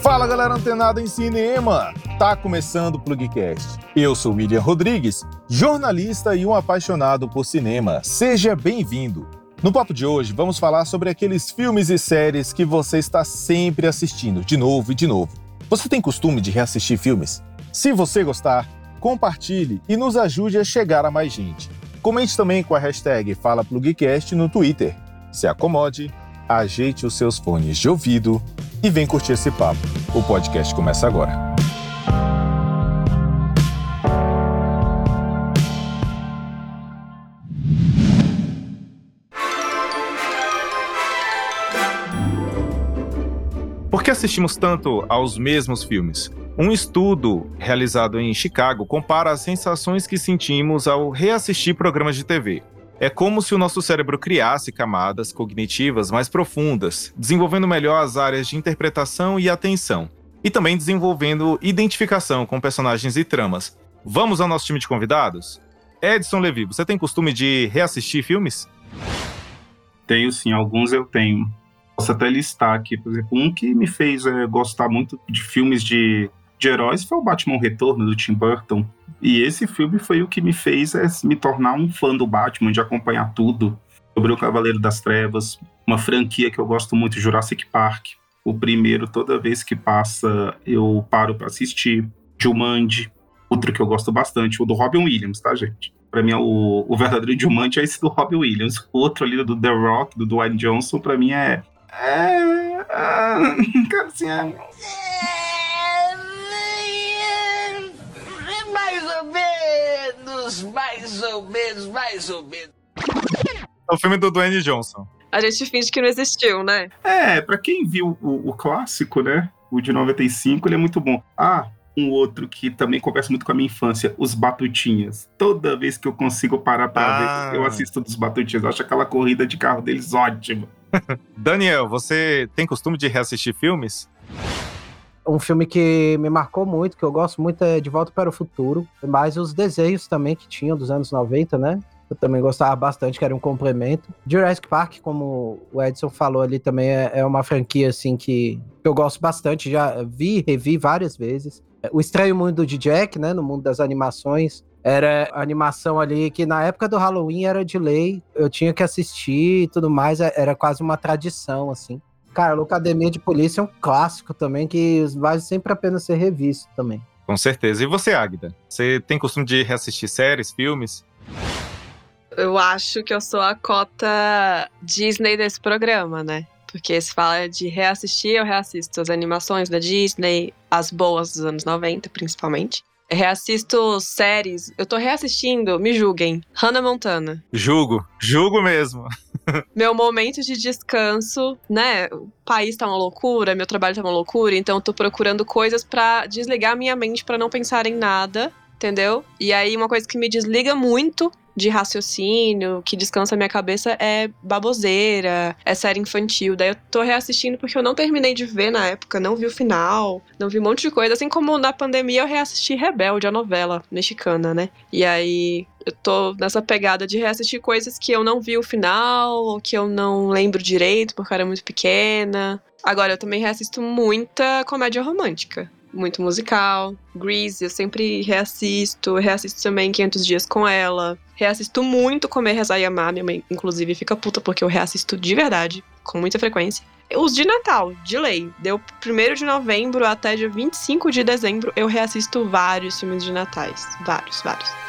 Fala galera antenada em cinema! Tá começando o Plugcast. Eu sou William Rodrigues, jornalista e um apaixonado por cinema. Seja bem-vindo! No papo de hoje, vamos falar sobre aqueles filmes e séries que você está sempre assistindo, de novo e de novo. Você tem costume de reassistir filmes? Se você gostar, compartilhe e nos ajude a chegar a mais gente. Comente também com a hashtag FalaPlugcast no Twitter. Se acomode, ajeite os seus fones de ouvido e vem curtir esse papo. O podcast começa agora. Assistimos tanto aos mesmos filmes? Um estudo realizado em Chicago compara as sensações que sentimos ao reassistir programas de TV. É como se o nosso cérebro criasse camadas cognitivas mais profundas, desenvolvendo melhor as áreas de interpretação e atenção, e também desenvolvendo identificação com personagens e tramas. Vamos ao nosso time de convidados? Edson Levi, você tem costume de reassistir filmes? Tenho sim, alguns eu tenho. Posso até listar aqui, por exemplo, um que me fez é, gostar muito de filmes de, de heróis foi o Batman Retorno, do Tim Burton. E esse filme foi o que me fez é, me tornar um fã do Batman, de acompanhar tudo sobre o Cavaleiro das Trevas, uma franquia que eu gosto muito, Jurassic Park. O primeiro, toda vez que passa, eu paro para assistir. Jumanji, outro que eu gosto bastante, o do Robin Williams, tá, gente? Pra mim, o, o verdadeiro Jumanji é esse do Robin Williams. Outro ali do The Rock, do Dwayne Johnson, pra mim é. É. é cara, assim, é. menos, mais ou menos, mais ou menos. É o filme do Dwayne Johnson. A gente finge que não existiu, né? É, pra quem viu o, o clássico, né? O de 95, ele é muito bom. Ah, um outro que também conversa muito com a minha infância, os Batutinhas. Toda vez que eu consigo parar pra Ah. ver, eu assisto dos Batutinhas. Eu acho aquela corrida de carro deles ótima. Daniel, você tem costume de reassistir filmes? um filme que me marcou muito, que eu gosto muito, é De Volta para o Futuro. Mas os desenhos também que tinham dos anos 90, né? Eu também gostava bastante, que era um complemento. Jurassic Park, como o Edson falou ali, também é, é uma franquia, assim, que eu gosto bastante. Já vi, revi várias vezes. O Estranho Mundo de Jack, né? No mundo das animações. Era a animação ali que na época do Halloween era de lei. Eu tinha que assistir e tudo mais. é- Era quase uma tradição, assim. Cara, Locademia de Polícia é um clássico também, que vale sempre a pena ser revisto também. Com certeza. E você, Águida? Você tem costume de reassistir séries, filmes? Eu acho que eu sou a cota Disney desse programa, né? Porque se fala de reassistir, eu reassisto as animações da Disney, as boas dos anos 90, principalmente. Reassisto séries. Eu tô reassistindo, me julguem, Hannah Montana. Julgo. Julgo mesmo. Meu momento de descanso, né? O país tá uma loucura, meu trabalho tá uma loucura, então eu tô procurando coisas pra desligar minha mente pra não pensar em nada, entendeu? E aí uma coisa que me desliga muito de raciocínio, que descansa minha cabeça é baboseira, é série infantil. Daí eu tô reassistindo porque eu não terminei de ver na época, não vi o final, não vi um monte de coisa. Assim como na pandemia eu reassisti Rebelde, a novela mexicana, né? E aí eu tô nessa pegada de reassistir coisas que eu não vi o final, ou que eu não lembro direito porque eu era muito pequena. Agora, eu também reassisto muita comédia romântica. Muito musical. Grease, eu sempre reassisto. Reassisto também 500 Dias com Ela. Reassisto muito Comer, Rezar e Amar. Minha mãe, inclusive, fica puta porque eu reassisto de verdade, com muita frequência. Os de Natal, de lei. Deu 1 de novembro até dia 25 de dezembro, eu reassisto vários filmes de natais. Vários, vários.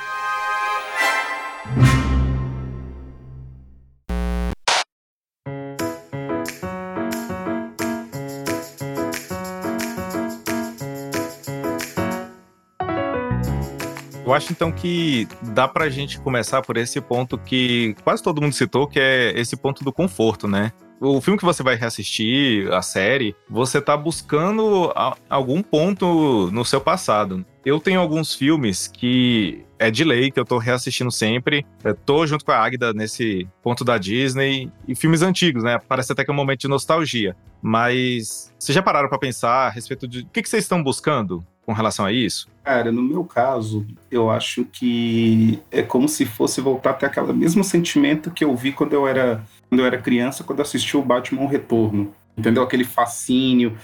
Eu acho então que dá pra gente começar por esse ponto que quase todo mundo citou, que é esse ponto do conforto, né? O filme que você vai reassistir, a série, você tá buscando a- algum ponto no seu passado. Eu tenho alguns filmes que é de lei, que eu tô reassistindo sempre. Eu tô junto com a Águida nesse ponto da Disney. E filmes antigos, né? Parece até que é um momento de nostalgia. Mas vocês já pararam pra pensar a respeito de o que, que vocês estão buscando com relação a isso? Cara, no meu caso, eu acho que é como se fosse voltar até aquele mesmo sentimento que eu vi quando eu era, quando eu era criança, quando assisti o Batman Retorno. Entendeu? Aquele fascínio.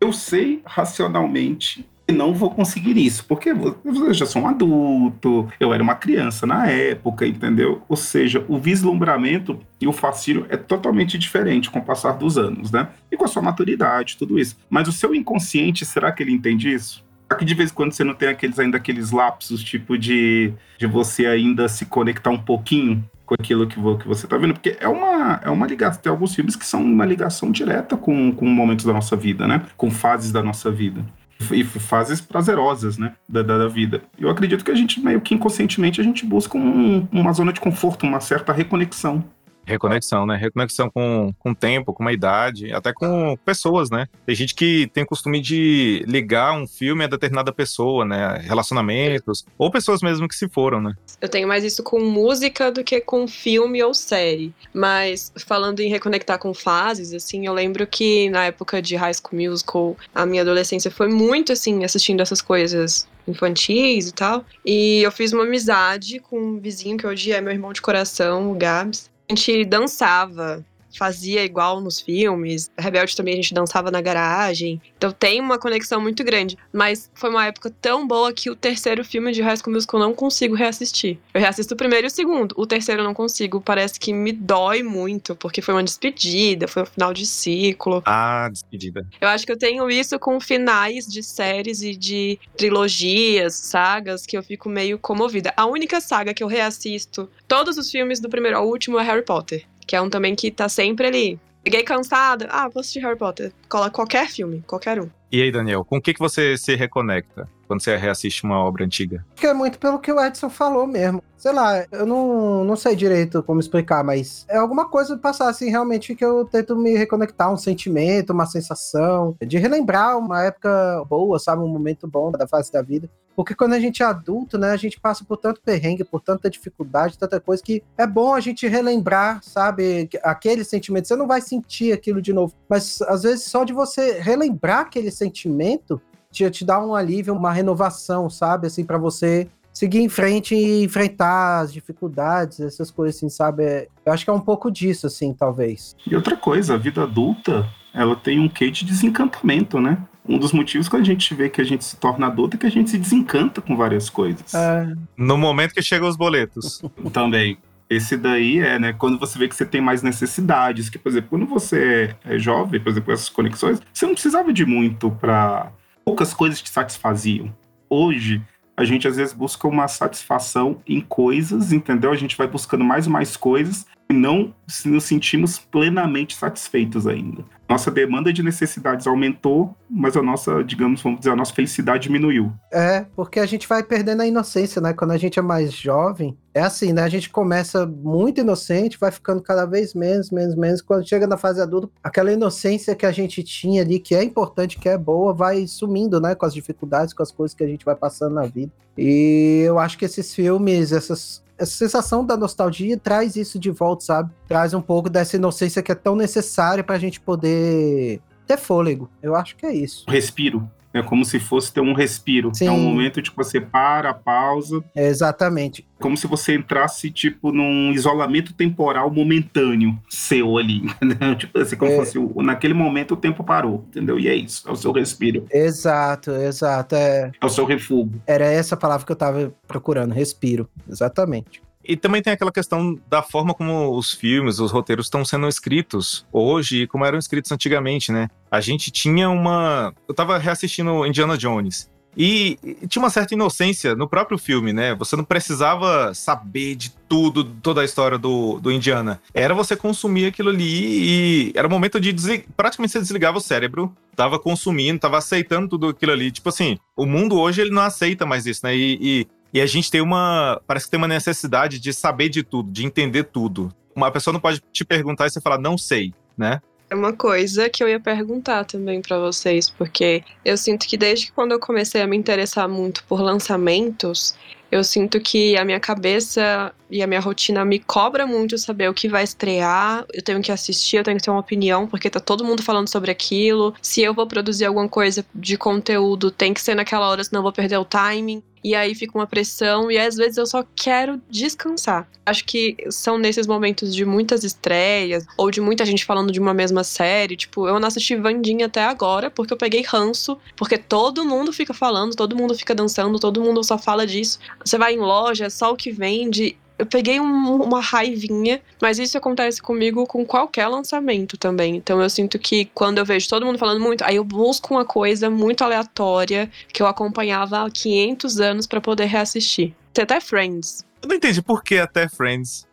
Eu sei racionalmente que não vou conseguir isso, porque eu já sou um adulto, eu era uma criança na época, entendeu? Ou seja, o vislumbramento e o fascínio é totalmente diferente com o passar dos anos, né? E com a sua maturidade, tudo isso. Mas o seu inconsciente, será que ele entende isso? Aqui de vez em quando você não tem aqueles ainda aqueles lapsos, tipo de, de você ainda se conectar um pouquinho com aquilo que, que você está vendo, porque é uma, é uma ligação, tem alguns filmes que são uma ligação direta com, com momentos da nossa vida, né? Com fases da nossa vida. E fases prazerosas, né? Da, da, da vida. Eu acredito que a gente, meio que inconscientemente, a gente busca um, uma zona de conforto, uma certa reconexão Reconexão, né? Reconexão com, com tempo, com uma idade, até com pessoas, né? Tem gente que tem o costume de ligar um filme a determinada pessoa, né? Relacionamentos, ou pessoas mesmo que se foram, né? Eu tenho mais isso com música do que com filme ou série. Mas falando em reconectar com fases, assim, eu lembro que na época de High School Musical, a minha adolescência foi muito assim, assistindo essas coisas infantis e tal. E eu fiz uma amizade com um vizinho que hoje é meu irmão de coração, o Gabs gente dançava fazia igual nos filmes. Rebelde também a gente dançava na garagem. Então tem uma conexão muito grande. Mas foi uma época tão boa que o terceiro filme de High School Musical eu não consigo reassistir. Eu reassisto o primeiro e o segundo. O terceiro eu não consigo. Parece que me dói muito, porque foi uma despedida, foi um final de ciclo. Ah, despedida. Eu acho que eu tenho isso com finais de séries e de trilogias, sagas, que eu fico meio comovida. A única saga que eu reassisto todos os filmes do primeiro ao último é Harry Potter que é um também que tá sempre ali. Peguei cansada, ah, vou assistir Harry Potter. Cola qualquer filme, qualquer um. E aí, Daniel, com o que, que você se reconecta quando você reassiste uma obra antiga? Que é muito pelo que o Edson falou mesmo. Sei lá, eu não, não sei direito como explicar, mas é alguma coisa passar assim, realmente, que eu tento me reconectar, um sentimento, uma sensação, de relembrar uma época boa, sabe? Um momento bom da fase da vida. Porque quando a gente é adulto, né, a gente passa por tanto perrengue, por tanta dificuldade, tanta coisa, que é bom a gente relembrar, sabe, aquele sentimento. Você não vai sentir aquilo de novo, mas às vezes só de você relembrar aquele sentimento te, te dá um alívio, uma renovação, sabe, assim, para você seguir em frente e enfrentar as dificuldades, essas coisas assim, sabe? Eu acho que é um pouco disso, assim, talvez. E outra coisa, a vida adulta, ela tem um quê de desencantamento, né? um dos motivos que a gente vê que a gente se torna adulto é que a gente se desencanta com várias coisas. É. No momento que chegam os boletos. Também. Esse daí é, né, quando você vê que você tem mais necessidades, que, por exemplo, quando você é jovem, por exemplo, essas conexões, você não precisava de muito para poucas coisas te satisfaziam. Hoje, a gente às vezes busca uma satisfação em coisas, entendeu? A gente vai buscando mais e mais coisas não nos sentimos plenamente satisfeitos ainda nossa demanda de necessidades aumentou, mas a nossa, digamos, vamos dizer, a nossa felicidade diminuiu. É, porque a gente vai perdendo a inocência, né? Quando a gente é mais jovem, é assim, né? A gente começa muito inocente, vai ficando cada vez menos, menos, menos. Quando chega na fase adulta, aquela inocência que a gente tinha ali, que é importante, que é boa, vai sumindo, né? Com as dificuldades, com as coisas que a gente vai passando na vida. E eu acho que esses filmes, essas essa sensação da nostalgia traz isso de volta, sabe? Traz um pouco dessa inocência que é tão necessária pra gente poder ter fôlego. Eu acho que é isso. Respiro. É como se fosse ter um respiro. Sim. É um momento de que você para, pausa. exatamente. Como se você entrasse, tipo, num isolamento temporal momentâneo seu ali, entendeu? Tipo assim, como é. fosse naquele momento o tempo parou, entendeu? E é isso, é o seu respiro. Exato, exato. É, é o seu refúgio. Era essa palavra que eu tava procurando, respiro. Exatamente. E também tem aquela questão da forma como os filmes, os roteiros estão sendo escritos hoje e como eram escritos antigamente, né? A gente tinha uma. Eu tava reassistindo Indiana Jones. E, tinha uma certa inocência no próprio filme, né? Você não precisava saber de tudo, toda a história do, do Indiana. Era você consumir aquilo ali e era o momento de praticamente você desligava o cérebro, tava consumindo, tava aceitando tudo aquilo ali. Tipo assim, o mundo hoje ele não aceita mais isso, né? E, e e a gente tem uma. Parece que tem uma necessidade de saber de tudo, de entender tudo. Uma pessoa não pode te perguntar e você falar, não sei, né? É uma coisa que eu ia perguntar também pra vocês, porque eu sinto que desde que quando eu comecei a me interessar muito por lançamentos, eu sinto que a minha cabeça e a minha rotina me cobra muito saber o que vai estrear. Eu tenho que assistir, eu tenho que ter uma opinião, porque tá todo mundo falando sobre aquilo. Se eu vou produzir alguma coisa de conteúdo, tem que ser naquela hora, senão eu vou perder o timing. E aí fica uma pressão, e às vezes eu só quero descansar. Acho que são nesses momentos de muitas estreias, ou de muita gente falando de uma mesma série. Tipo, eu não assisti Vandinha até agora, porque eu peguei ranço, porque todo mundo fica falando, todo mundo fica dançando, todo mundo só fala disso. Você vai em loja, é só o que vende eu peguei um- uma raivinha, mas isso acontece comigo com qualquer lançamento também. Então eu sinto que quando eu vejo todo mundo falando muito, aí eu busco uma coisa muito aleatória que eu acompanhava há 500 anos pra poder reassistir. Tem até Friends. Eu não entendi por que até Friends.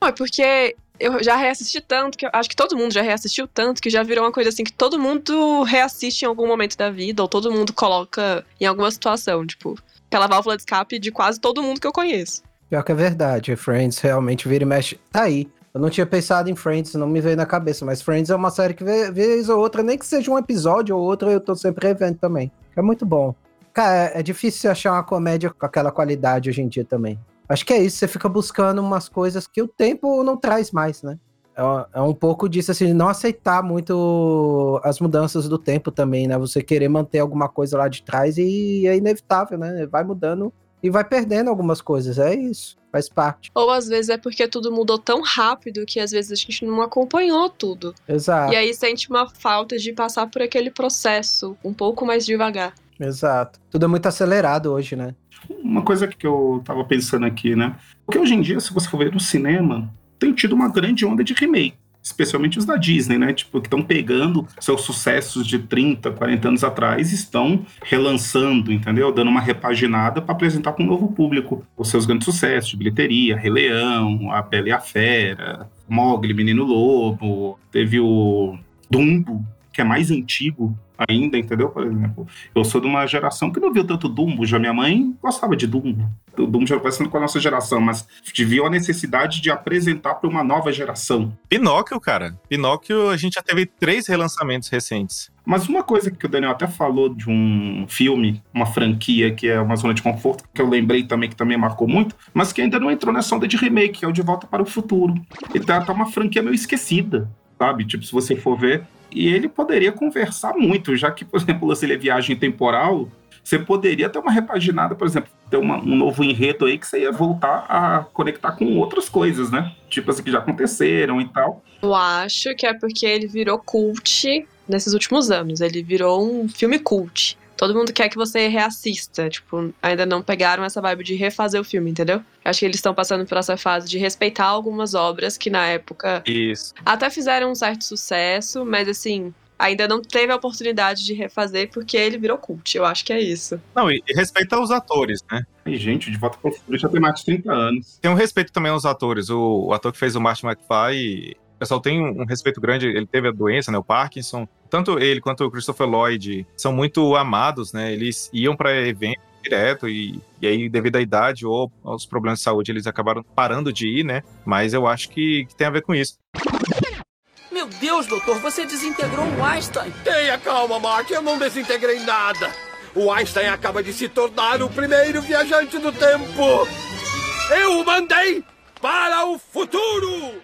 Não, é porque eu já reassisti tanto, que acho que todo mundo já reassistiu tanto, que já virou uma coisa assim que todo mundo reassiste em algum momento da vida, ou todo mundo coloca em alguma situação, tipo, aquela válvula de escape de quase todo mundo que eu conheço. Pior que é verdade, Friends realmente vira e mexe. Tá aí. Eu não tinha pensado em Friends, não me veio na cabeça, mas Friends é uma série que vez ou outra, nem que seja um episódio ou outro, eu tô sempre revendo também. É muito bom. Cara, é, é difícil achar uma comédia com aquela qualidade hoje em dia também. Acho que é isso, você fica buscando umas coisas que o tempo não traz mais, né? É, uma- é um pouco disso, assim, não aceitar muito as mudanças do tempo também, né? Você querer manter alguma coisa lá de trás e é inevitável, né? Vai mudando e vai perdendo algumas coisas. É isso, faz parte. Ou às vezes é porque tudo mudou tão rápido que às vezes a gente não acompanhou tudo. Exato, E aí sente uma falta de passar por aquele processo um pouco mais devagar. exato. Tudo é muito acelerado hoje, né? Uma coisa que eu tava pensando aqui, né? Porque hoje em dia, se você for ver no cinema, tem tido uma grande onda de remake. Especialmente os da Disney, né? Tipo, que estão pegando seus sucessos de 30, 40 anos atrás e estão relançando, entendeu? Dando uma repaginada para apresentar para um novo público os seus grandes sucessos de bilheteria, Rei Leão, A Bela e a Fera, Mogli, Menino Lobo, teve o Dumbo, que é mais antigo ainda, entendeu? Por exemplo, eu sou de uma geração que não viu tanto Dumbo, já minha mãe gostava de Dumbo. O Dumbo já parecendo com a nossa geração, mas viu a necessidade de apresentar para uma nova geração. Pinóquio, cara. Pinóquio, a gente já teve três relançamentos recentes. Mas uma coisa que o Daniel até falou de um filme, uma franquia que é uma zona de conforto, que eu lembrei também que também marcou muito, mas que ainda não entrou nessa onda de remake, que é o De Volta para o Futuro. Ele tá, tá uma franquia meio esquecida, sabe? Tipo, se você for ver. E ele poderia conversar muito, já que, por exemplo, se ele é viagem temporal, você poderia ter uma repaginada, por exemplo, ter uma- um novo enredo aí que você ia voltar a conectar com outras coisas, né? Tipo assim, que já aconteceram e tal. Eu acho que é porque ele virou cult nesses últimos anos. Ele virou um filme cult. Todo mundo quer que você reassista. Tipo, ainda não pegaram essa vibe de refazer o filme, entendeu? Acho que eles estão passando por essa fase de respeitar algumas obras que na época Isso. até fizeram um certo sucesso, mas assim, ainda não teve a oportunidade de refazer porque ele virou cult. Eu acho que é isso. Não, e, e respeita os atores, né? E, gente, De Volta para o Futuro já tem mais de 30 anos. Tem um respeito também aos atores. O, o ator que fez o Martin McFly, o pessoal tem um, um respeito grande. Ele teve a doença, né? O Parkinson. Tanto ele quanto o Christopher Lloyd são muito amados, né? Eles iam para eventos direto e, e aí, devido à idade ou aos problemas de saúde, eles acabaram parando de ir, né? Mas eu acho que, que tem a ver com isso. Meu Deus, doutor, você desintegrou o Einstein. Tenha calma, Mark, eu não desintegrei nada. O Einstein acaba de se tornar o primeiro viajante do tempo. Eu o mandei para o futuro.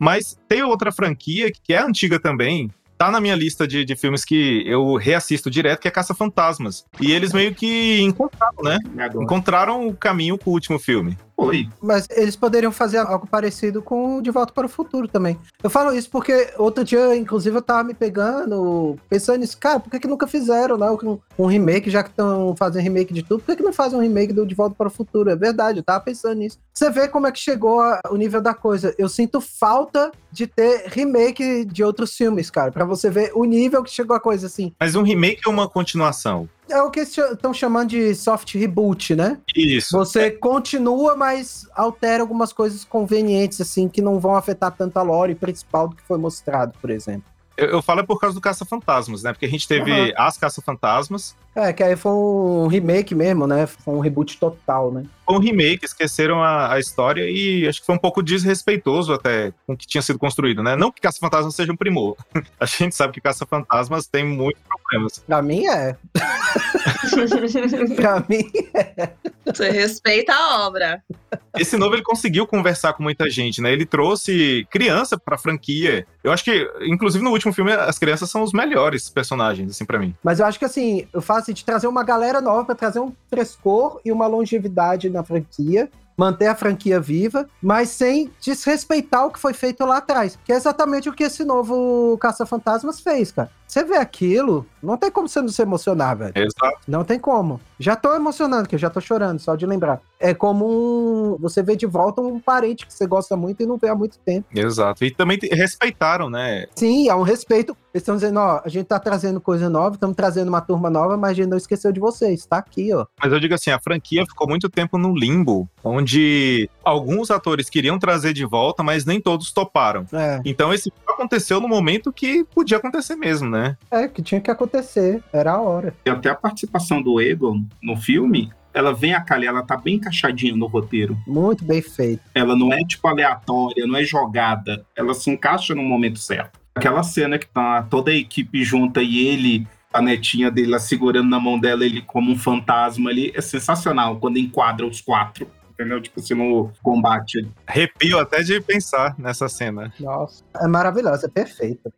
Mas tem outra franquia que é antiga também. Tá na minha lista de, de filmes que eu reassisto direto, que é Caça Fantasmas. E eles meio que encontraram, né? Encontraram o caminho com o último filme. Foi. Mas eles poderiam fazer algo parecido com o De Volta para o Futuro também. Eu falo isso porque outro dia, inclusive, eu tava me pegando, pensando nisso, cara, por que, que nunca fizeram, né? Um, um remake, já que estão fazendo remake de tudo, por que, que não fazem um remake do De Volta para o Futuro? É verdade, eu tava pensando nisso. Você vê como é que chegou a- o nível da coisa. Eu sinto falta de ter remake de outros filmes, cara, pra você ver o nível que chegou a coisa assim. Mas um remake é uma continuação. É o que estão chamando de soft reboot, né? Isso. Você continua, mas altera algumas coisas convenientes, assim, que não vão afetar tanto a lore principal do que foi mostrado, por exemplo. Eu, eu falo é por causa do Caça-Fantasmas, né? Porque a gente teve Aham. as Caça-Fantasmas, É, que aí foi um remake mesmo, né? Foi um reboot total, né? Foi um remake, esqueceram a, a história e acho que foi um pouco desrespeitoso até com o que tinha sido construído, né? Não que Caça-Fantasmas seja um primor. A gente sabe que Caça-Fantasmas tem muitos problemas. Pra mim é. pra mim Você respeita a obra. Esse novo ele conseguiu conversar com muita gente, né? Ele trouxe criança pra franquia. Eu acho que, inclusive no último filme, as crianças são os melhores personagens, assim, pra mim. Mas eu acho que assim, eu faço de trazer uma galera nova pra trazer um frescor e uma longevidade na franquia. Manter a franquia viva, mas sem desrespeitar o que foi feito lá atrás. Que é exatamente o que esse novo Caça-Fantasmas fez, cara. Você vê aquilo, não tem como você não se emocionar, velho. Exato. Não tem como. Já tô emocionando, que eu já tô chorando, só de lembrar. É como um, você vê de volta um parente que você gosta muito e não vê há muito tempo. Exato. E também te- respeitaram, né? Sim, há um respeito. Eles estão dizendo, ó, a gente tá trazendo coisa nova, estamos trazendo uma turma nova, mas a gente não esqueceu de vocês. Tá aqui, ó. Mas eu digo assim, a franquia ficou muito tempo no limbo, onde alguns atores queriam trazer de volta, mas nem todos toparam. É, Então esse aconteceu no momento que podia acontecer mesmo, né? é que tinha que acontecer. Era a hora. E até a participação do Egon no filme, ela vem a calhar, ela tá bem encaixadinha no roteiro. Muito bem feito. Ela não é, tipo, aleatória, não é jogada. Ela se encaixa no momento certo. Aquela cena que tá toda a equipe junta e ele, a netinha dele lá segurando na mão dela, ele como um fantasma ali, é sensacional quando enquadra os quatro. Entendeu? Tipo assim, no combate. Arrepio até de pensar nessa cena. Nossa. É maravilhosa, é perfeita.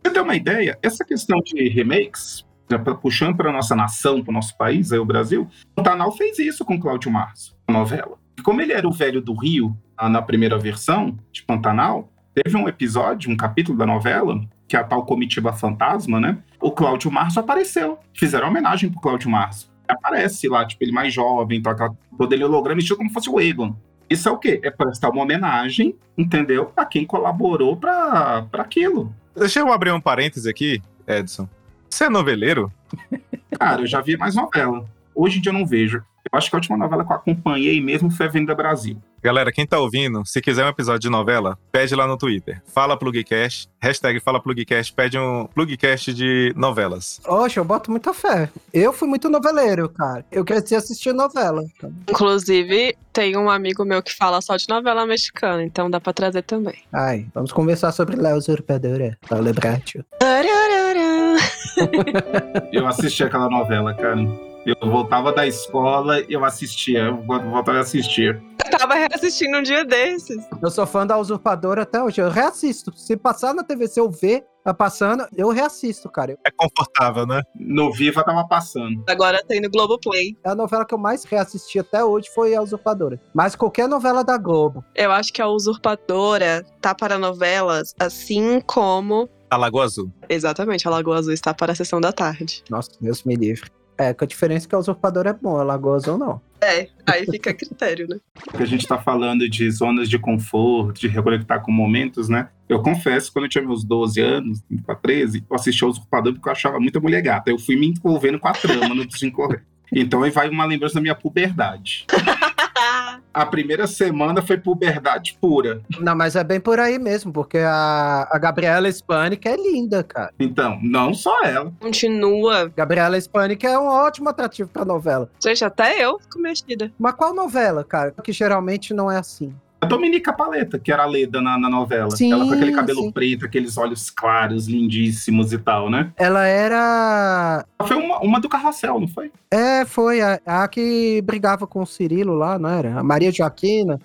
Pra ter uma ideia, essa questão de remakes, pra- puxando para nossa nação, para o nosso país, aí o Brasil, o Pantanal fez isso com Cláudio Março, a novela. E como ele era o velho do Rio na primeira versão de Pantanal, teve um episódio, um capítulo da novela, que é a tal comitiva fantasma, né? O Cláudio Março apareceu. Fizeram homenagem pro Cláudio Março. Aparece lá, tipo, ele mais jovem, então aquela, todo ele holograma, estilo como fosse o Egon. Isso é o quê? É prestar uma homenagem, entendeu? Pra quem colaborou pra, pra aquilo. Deixa eu abrir um parêntese aqui, Edson. Você é noveleiro? Cara, eu já vi mais novela. Hoje em dia eu não vejo. Eu acho que a última novela que eu acompanhei mesmo foi a Venda Brasil. Galera, quem tá ouvindo, se quiser um episódio de novela, pede lá no Twitter. Fala Plugcast, hashtag Fala Plugcast, pede um Plugcast de novelas. Oxe, eu boto muita fé. Eu fui muito noveleiro, cara. Eu cresci assistindo novela. Inclusive, tem um amigo meu que fala só de novela mexicana, então dá pra trazer também. Ai, vamos conversar sobre La Usurpadora. Paulo Bratio. Eu assisti aquela novela, cara. Eu voltava da escola e eu assistia. Eu voltava a assistir. Eu tava reassistindo um dia desses. Eu sou fã da Usurpadora até hoje. Eu reassisto. Se passar na TV, se eu ver tá passando, eu reassisto, cara. É confortável, né? No Viva tava passando. Agora tem no Globoplay. A novela que eu mais reassisti até hoje foi a Usurpadora. Mas qualquer novela da Globo. Eu acho que a Usurpadora tá para novelas, assim como. A Lagoa Azul. Exatamente, a Lagoa Azul está para a sessão da tarde. Nossa, Deus me livre. É, com a diferença que a Usurpadora é bom, a Lagoa Azul não. É, aí fica a critério, né? Porque a gente tá falando de zonas de conforto, de reconectar com momentos, né? Eu confesso, quando eu tinha meus 12 anos, indo pra 13, eu assisti ao Usurpador porque eu achava muita mulher gata. Eu fui me envolvendo com a trama no desencorrer. Então aí vai uma lembrança da minha puberdade. A primeira semana foi puberdade pura. Não, mas é bem por aí mesmo, porque a, a Gabriela Spanik é linda, cara. Então, não só ela. Continua. Gabriela Spanik é um ótimo atrativo pra novela. Gente, até eu fico mexida. Mas qual novela, cara? Que geralmente não é assim. A Dominica Paleta, que era a Leda na, na novela. Sim, ela com aquele cabelo sim. preto, aqueles olhos claros, lindíssimos e tal, né? Ela era. Ela Foi uma, uma do Carrossel, não foi? É, foi a, a que brigava com o Cirilo lá, não era? A Maria Joaquina.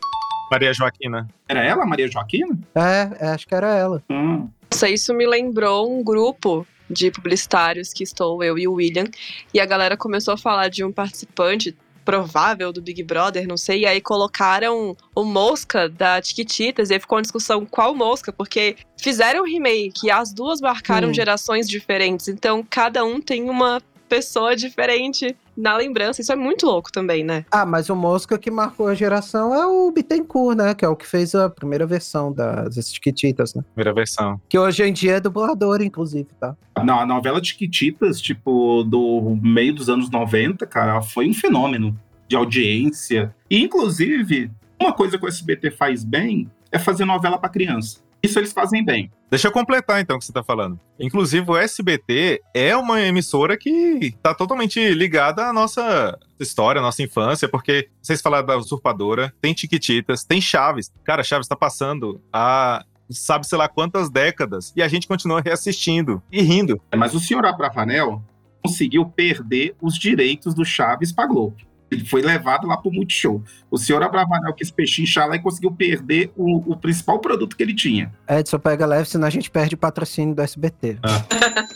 Maria Joaquina. Era ela, Maria Joaquina? É, é, acho que era ela. Hum. Nossa, isso me lembrou um grupo de publicitários que estou eu e o William. E a galera começou a falar de um participante provável do Big Brother, não sei, e aí colocaram o Mosca da Tiquititas, e aí ficou uma discussão qual Mosca, porque fizeram um remake e as duas marcaram Hum. gerações diferentes, então cada um tem uma pessoa diferente na lembrança, isso é muito louco também, né? Ah, mas o Mosca que marcou a geração é o Bittencourt, né? Que é o que fez a primeira versão das Chiquititas, né? Primeira versão. Que hoje em dia é dublador, inclusive, tá? Não, a novela Tiquititas, tipo, do meio dos anos 90, cara, foi um fenômeno de audiência. E, inclusive, uma coisa que o SBT faz bem é fazer novela pra criança. Isso eles fazem bem. Deixa eu completar então o que você tá falando. Inclusive, o SBT é uma emissora que tá totalmente ligada à nossa história, à nossa infância, porque vocês falaram da Usurpadora, tem Tiquititas, tem Chaves. Cara, Chaves tá passando há sabe sei lá quantas décadas e a gente continua reassistindo e rindo. Mas o senhor Abravanel conseguiu perder os direitos do Chaves pra Globo. Ele foi levado lá pro Multishow. O senhor Abravanel quis pechinchar lá e conseguiu perder o, o principal produto que ele tinha. Edson pega leve, senão a gente perde o patrocínio do SBT.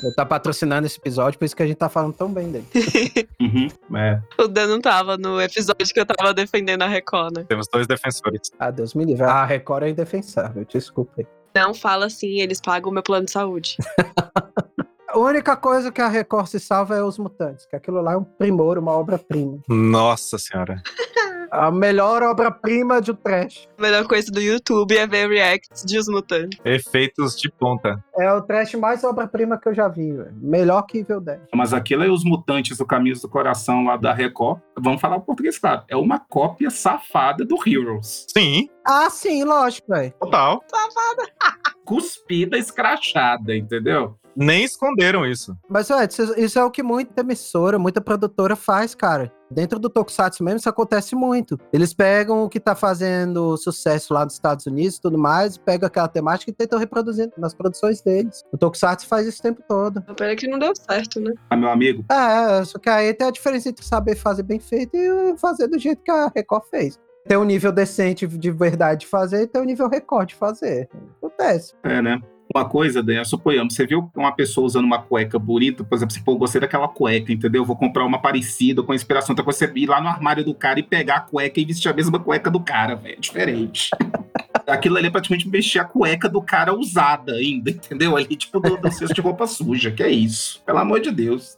Ele tá patrocinando esse episódio, por isso que a gente tá falando tão bem dele. Uhum, é. O Dan não tava no episódio que eu tava defendendo a Record, né? Temos dois defensores. Ah, Deus me livre. A Record é indefensável, desculpa aí. Não fala assim, eles pagam o meu plano de saúde. A única coisa que a Record se salva é os mutantes, que aquilo lá é um primor, uma obra-prima. Nossa senhora. A melhor obra-prima de trash. A melhor coisa do YouTube é ver reacts de Os Mutantes. Efeitos de ponta. É o trash mais obra-prima que eu já vi, velho. Melhor que Evil Dead. Mas aquilo é os mutantes do Caminhos do Coração lá da Record. Vamos falar o português, claro. É uma cópia safada do Heroes. Sim, Ah, sim, lógico, velho. total. Cuspida, escrachada, entendeu? Nem esconderam isso. Mas, ué, isso, isso é o que muita emissora, muita produtora faz, cara. Dentro do Tokusatsu mesmo, isso acontece muito. Eles pegam o que tá fazendo sucesso lá nos Estados Unidos e tudo mais, pegam aquela temática e tentam reproduzir nas produções deles. O Tokusatsu faz isso o tempo todo. Pena que não deu certo, né? Ah, meu amigo, É, só que aí tem a diferença entre saber fazer bem feito e fazer do jeito que a Record fez. Tem um nível decente de verdade de fazer e tem um nível Record de fazer. Acontece. é, né? Uma coisa, Dan, suponhamos, você viu uma pessoa usando uma cueca bonita, por exemplo, você, pô, gostei daquela cueca, entendeu? Vou comprar uma parecida com inspiração, coisa, você ir lá no armário do cara e pegar a cueca e vestir a mesma cueca do cara, velho. Diferente. Aquilo ali é praticamente vestir a cueca do cara usada ainda, entendeu? Ali, tipo, do, do cesto de roupa suja, que é isso. Pelo amor de Deus.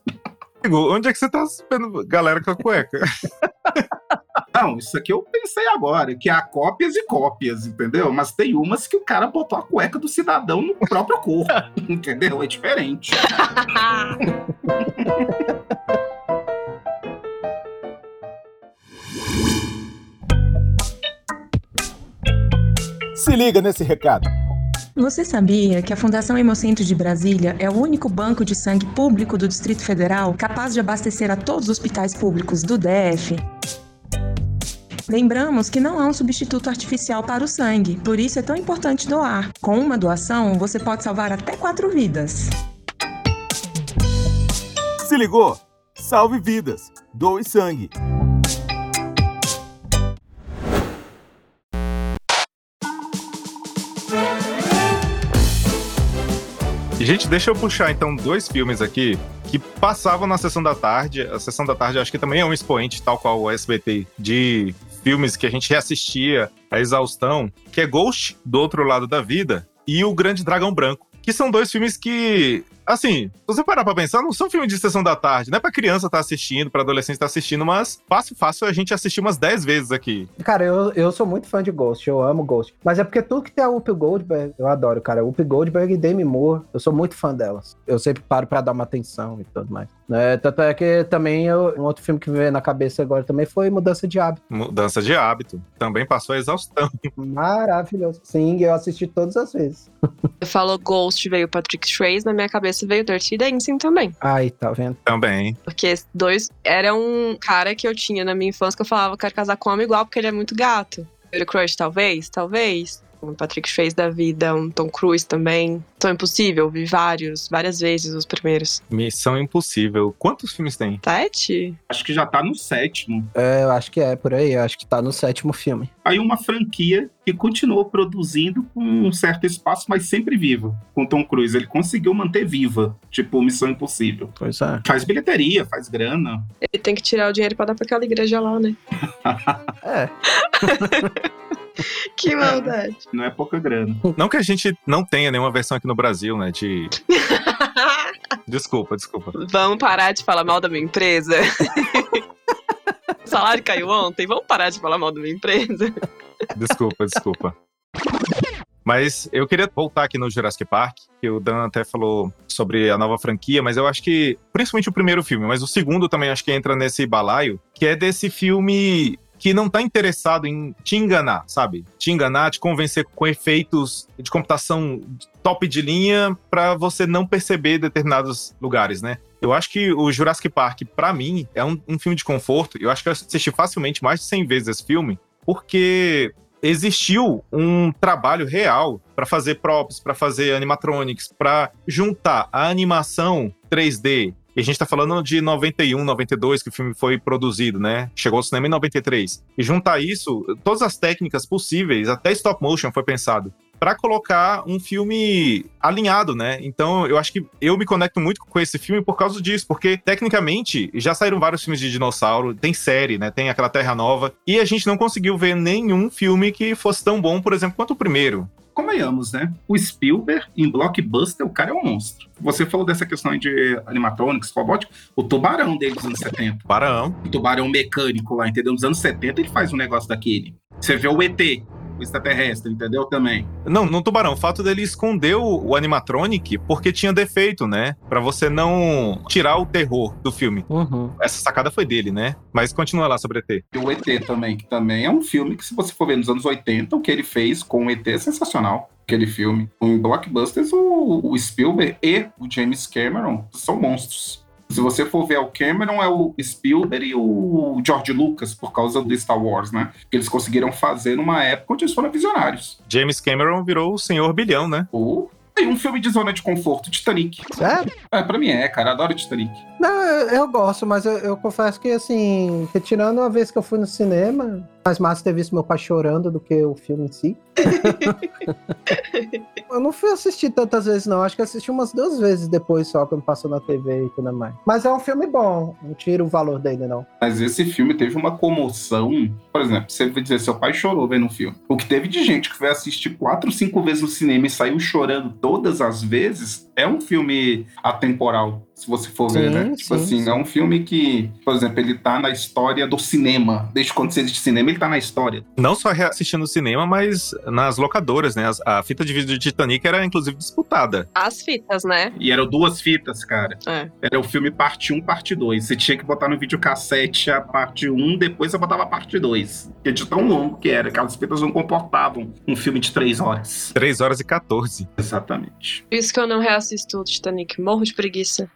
Onde é que você tá vendo galera com a cueca? Não, isso aqui eu pensei agora, que há cópias e cópias, entendeu? Mas tem umas que o cara botou a cueca do cidadão no próprio corpo, entendeu? É diferente. Se liga nesse recado. Você sabia que a Fundação Hemocentro de Brasília é o único banco de sangue público do Distrito Federal capaz de abastecer a todos os hospitais públicos do DF? Lembramos que não há um substituto artificial para o sangue, por isso é tão importante doar. Com uma doação, você pode salvar até quatro vidas. Se ligou? Salve vidas. Doe sangue. Gente, deixa eu puxar então dois filmes aqui que passavam na sessão da tarde. A sessão da tarde acho que também é um expoente, tal qual o SBT, de filmes que a gente reassistia a exaustão, que é Ghost, do outro lado da vida, e O Grande Dragão Branco, que são dois filmes que, assim, se você parar pra pensar, não são filmes de sessão da tarde, não é pra criança estar assistindo, pra adolescente estar assistindo, mas fácil, fácil a gente assistir umas 10 vezes aqui. Cara, eu, eu sou muito fã de Ghost, eu amo Ghost. Mas é porque tudo que tem a Whoopi Goldberg, eu adoro, cara. Whoopi Goldberg e Demi Moore, eu sou muito fã delas. Eu sempre paro pra dar uma atenção e tudo mais. Né? Tanto é que também, eu- um outro filme que me veio na cabeça agora também foi Mudança de Hábito. Mudança de hábito. Também passou a exaustão. Maravilhoso. Sim, eu assisti todas as vezes. Falou Ghost, veio Patrick Swayze, na minha cabeça veio Dirty Dancing também. Ai, tá vendo? Também. Porque esses dois era um cara que eu tinha na minha infância que eu falava, quero casar com um homem igual porque ele é muito gato. Era crush, talvez? Talvez. Um Patrick Swayze da vida, um Tom Cruise também. Tão Impossível, vi vários, várias vezes os primeiros. Missão Impossível. Quantos filmes tem? Sete? Acho que já tá no sétimo. É, eu acho que é por aí, eu acho que tá no sétimo filme. Aí uma franquia que continuou produzindo com um certo espaço, mas sempre viva. Com Tom Cruise, ele conseguiu manter viva, tipo Missão Impossível. Pois é. Faz bilheteria, faz grana. Ele tem que tirar o dinheiro pra dar pra aquela igreja lá, né? É. Que maldade. Não é pouca grana. Não que a gente não tenha nenhuma versão aqui no Brasil, né? De. Desculpa, desculpa. Vamos parar de falar mal da minha empresa? o salário caiu ontem, vamos parar de falar mal da minha empresa? Desculpa, desculpa. Mas eu queria voltar aqui no Jurassic Park, que o Dan até falou sobre a nova franquia, mas eu acho que, principalmente o primeiro filme, mas o segundo também acho que entra nesse balaio, que é desse filme que não tá interessado em te enganar, sabe? Te enganar, te convencer com efeitos de computação top de linha para você não perceber determinados lugares, né? Eu acho que o Jurassic Park, para mim, é um, um filme de conforto. Eu acho que eu assisti facilmente mais de 100 vezes esse filme, porque existiu um trabalho real para fazer props, para fazer animatronics, para juntar a animação 3D. E a gente tá falando de 91, 92 que o filme foi produzido, né? Chegou ao cinema em 93. E juntar isso, todas as técnicas possíveis, até stop motion foi pensado para colocar um filme alinhado, né? Então, eu acho que eu me conecto muito com esse filme por causa disso, porque tecnicamente já saíram vários filmes de dinossauro, tem série, né? Tem aquela Terra Nova, e a gente não conseguiu ver nenhum filme que fosse tão bom, por exemplo, quanto o primeiro. Convenhamos, né? O Spielberg, em blockbuster, o cara é um monstro. Você falou dessa questão de animatronics, robótica, o tubarão dele dos anos 70. Tubarão. O tubarão mecânico lá, entendeu? Nos anos 70 ele faz um negócio daquele. Você vê o ET, o extraterrestre, entendeu? Também. Não, no Tubarão, o fato dele esconder o, o animatronic porque tinha defeito, né? Pra você não tirar o terror do filme. Uhum. Essa sacada foi dele, né? Mas continua lá sobre ET. E o ET também, que também é um filme que, se você for ver nos anos 80, o que ele fez com o ET é sensacional. Aquele filme. Em Blockbusters, o, o Spielberg e o James Cameron são monstros. Se você for ver o Cameron, é o Spielberg e o George Lucas, por causa do Star Wars, né? Que eles conseguiram fazer numa época onde eles foram visionários. James Cameron virou o senhor bilhão, né? Ou tem um filme de zona de conforto, Titanic. Sério? É, pra mim é, cara. Adoro Titanic. Não, eu, eu gosto, mas eu, eu confesso que, assim, retirando a vez que eu fui no cinema, mais massa ter visto meu pai chorando do que o filme em si. eu não fui assistir tantas vezes, não. Acho que assisti umas duas vezes depois só, quando passou na TV e tudo mais. Mas é um filme bom. Não tiro o valor dele, não. Mas esse filme teve uma comoção. Por exemplo, você vai dizer, seu pai chorou vendo o filme. O que teve de gente que foi assistir quatro, cinco vezes no cinema e saiu chorando todas as vezes, é um filme atemporal, se você for ver, Sim, né? Tipo sim, assim, sim. é um filme que, por exemplo, ele tá na história do cinema. Desde quando existe cinema, ele tá na história. Não só reassistindo no cinema, mas nas locadoras, né? As- A fita de vídeo de Titanic era, inclusive, disputada. As fitas, né? E eram duas fitas, cara. É. Era o filme parte 1, parte 2. Você tinha que botar no videocassete a parte 1, depois você botava a parte 2. Porque de tão longo que era, aquelas fitas não comportavam um filme de 3 horas. 3 horas e 14. Exatamente. Por isso que eu não reassisto o Titanic. Morro de preguiça.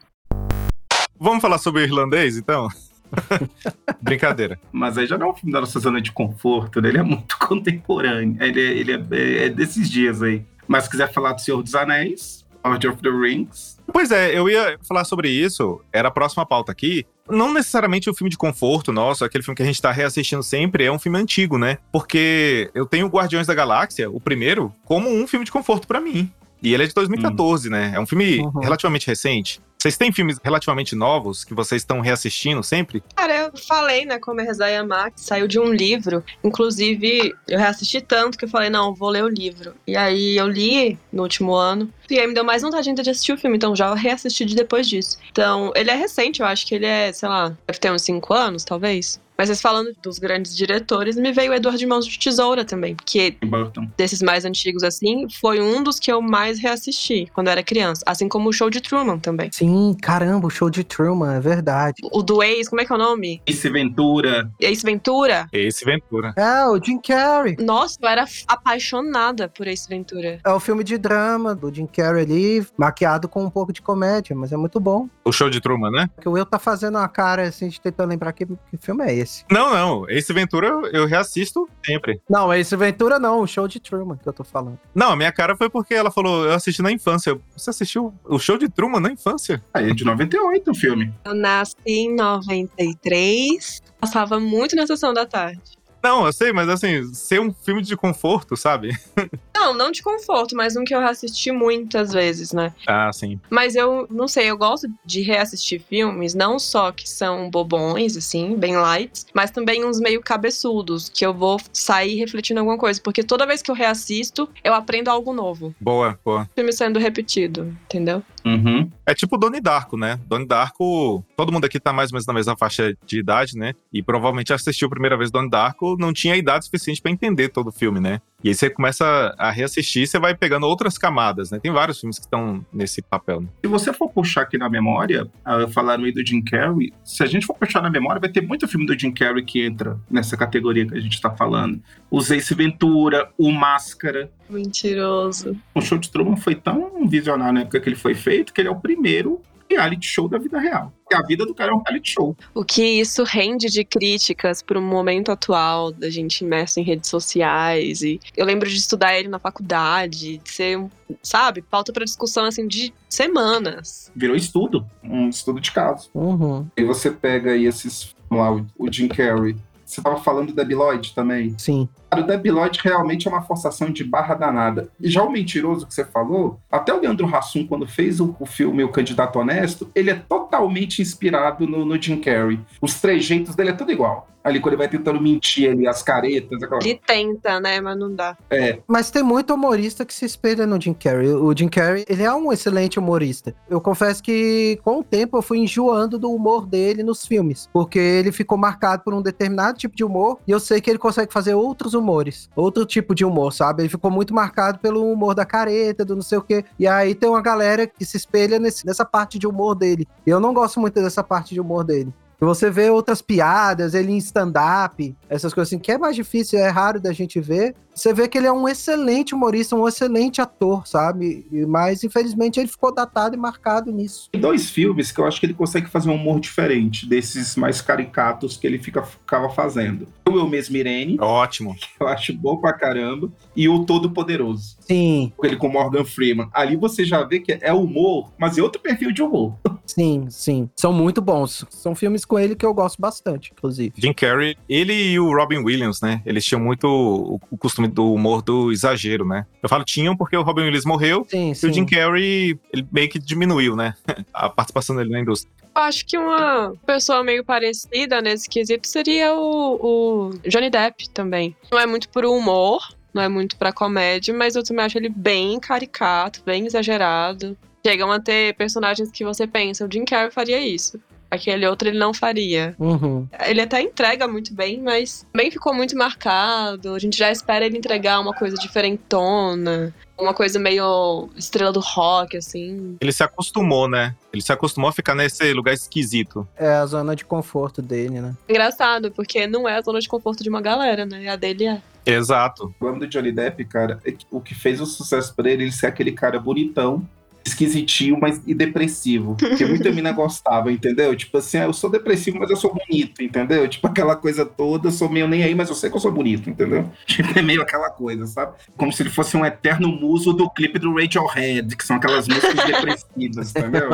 Vamos falar sobre o irlandês, então? Brincadeira. Mas aí já não é um filme da nossa zona de conforto, né? Ele é muito contemporâneo. Ele é, ele é- é- desses dias aí. Mas se quiser falar do Senhor dos Anéis, Lord of the Rings, Pois é, eu ia falar sobre isso, era a próxima pauta aqui. Não necessariamente o filme de conforto nosso, aquele filme que a gente tá reassistindo sempre, é um filme antigo, né? Porque eu tenho Guardiões da Galáxia, o primeiro, como um filme de conforto pra mim. E ele é de 2014, né? É um filme Uhum. relativamente recente. Vocês têm filmes relativamente novos que vocês estão reassistindo sempre? Cara, eu falei, né, como é Max, saiu de um livro. Inclusive, eu reassisti tanto que eu falei, não, vou ler o livro. E aí eu li no último ano. E aí me deu mais vontade ainda de assistir o filme, então já reassisti de depois disso. Então, ele é recente, eu acho que ele é, sei lá, deve ter uns 5 anos, talvez. Mas vocês falando dos grandes diretores, me veio o Eduardo de Mãos de Tesoura também, que Burton. desses mais antigos assim, foi um dos que eu mais reassisti quando eu era criança. Assim como o show de Truman também. Sim, caramba, o show de Truman, é verdade. O do ex, como é que é o nome? Ace Ventura. Ace Ventura? Esse Ventura. É, o Jim Carrey. Nossa, eu era apaixonada por Ace Ventura. É o filme de drama do Jim Carrey ali, maquiado com um pouco de comédia, mas é muito bom. O show de Truman, né? Porque o Will tá fazendo uma cara assim, de tentando lembrar que, que filme é esse. Não, não. Esse Ventura eu- reassisto sempre. Não, esse Ventura não, o show de Truman que eu tô falando. Não, a minha cara foi porque ela falou, eu assisti na infância. Você assistiu o show de Truman na infância? Aí é de 98 o filme. Eu nasci em 93, passava muito na sessão da tarde. Não, eu sei, mas assim, ser um filme de conforto, sabe? Não, não de conforto, mas um que eu reassisti muitas vezes, né? Ah, sim. Mas eu não sei, eu gosto de reassistir filmes, não só que são bobões, assim, bem light, mas também uns meio cabeçudos, que eu vou sair refletindo alguma coisa. Porque toda vez que eu reassisto, eu aprendo algo novo. Boa, boa. Filme sendo repetido, entendeu? Uhum. É tipo Donnie Darko, né? Donnie Darko, todo mundo aqui tá mais ou menos na mesma faixa de idade, né? E provavelmente assistiu a primeira vez Donnie Darko, não tinha idade suficiente pra entender todo o filme, né? E aí você começa a reassistir e você vai pegando outras camadas, né? Tem vários filmes que estão nesse papel. Né? Se você for puxar aqui na memória, uh, falaram aí do Jim Carrey, se a gente for puxar na memória, vai ter muito filme do Jim Carrey que entra nessa categoria que a gente tá falando. O Ace Ventura, o Máscara. Mentiroso. O show de Truman foi tão visionário na época que ele foi feito que ele é o primeiro reality show da vida real. a vida do cara é um reality show. O que isso rende de críticas para o momento atual da gente imerso em redes sociais. E eu lembro de estudar ele na faculdade, de ser, sabe, pauta para discussão assim de semanas. Virou estudo, um estudo de caso. Uhum. E você pega aí esses, lá, o Jim Carrey. Você estava falando da Deloitte também? Sim. Cara, o Debiloid realmente é uma forçação de barra danada. E já o mentiroso que você falou, até o Leandro Hassum, quando fez o, o filme O Candidato Honesto, ele é totalmente inspirado no, no Jim Carrey. Os trejeitos dele é tudo igual. Ali quando ele vai tentando mentir ali, as caretas. Aquela... Ele tenta, né? Mas não dá. É. Mas tem muito humorista que se espelha no Jim Carrey. O Jim Carrey, ele é um excelente humorista. Eu confesso que com o tempo eu fui enjoando do humor dele nos filmes. Porque ele ficou marcado por um determinado tipo de humor. E eu sei que ele consegue fazer outros humores. Outro tipo de humor, sabe? Ele ficou muito marcado pelo humor da careta, do não sei o quê. E aí tem uma galera que se espelha nesse, nessa parte de humor dele. E eu não gosto muito dessa parte de humor dele. E você vê outras piadas, ele em stand-up, essas coisas assim, que é mais difícil, é raro da gente ver. Você vê que ele é um excelente humorista, um excelente ator, sabe? Mas infelizmente ele ficou datado e marcado nisso. Tem dois filmes que eu acho que ele consegue fazer um humor diferente desses mais caricatos que ele fica, ficava fazendo. O Eu Mesmo Irene. Ótimo. Eu acho bom pra caramba. E o Todo Poderoso. Sim. Ele com Morgan Freeman. Ali você já vê que é humor, mas é outro perfil de humor. Sim, sim. São muito bons. São filmes com ele que eu gosto bastante, inclusive. Jim Carrey, ele e o Robin Williams, né? Eles tinham muito o costume do humor do exagero, né? Eu falo tinham porque o Robin Williams morreu sim, e sim. o Jim Carrey, ele meio que diminuiu, né? A participação dele na indústria. Eu acho que uma pessoa meio parecida nesse quesito seria o, o Johnny Depp também. Não é muito por humor, não é muito pra comédia, mas eu também acho ele bem caricato, bem exagerado. Chegam a ter personagens que você pensa, o Jim Carrey faria isso. Aquele outro ele não faria. Uhum. Ele até entrega muito bem, mas também ficou muito marcado. A gente já espera ele entregar uma coisa diferentona. Uma coisa meio estrela do rock, assim. Ele se acostumou, né? Ele se acostumou a ficar nesse lugar esquisito. É a zona de conforto dele, né? Engraçado, porque não é a zona de conforto de uma galera, né? A dele é. Exato. O problema do Johnny Depp, cara, é que o que fez o sucesso pra ele, ele ser aquele cara bonitão, esquisitinho, mas e depressivo. Que muita mina gostava, entendeu? Tipo assim, ah, eu sou depressivo, mas eu sou bonito, entendeu? Tipo aquela coisa toda, eu sou meio nem aí, mas eu sei que eu sou bonito, entendeu? Tipo, é meio aquela coisa, sabe? Como se ele fosse um eterno muso do clipe do Radiohead, que são aquelas músicas depressivas, entendeu?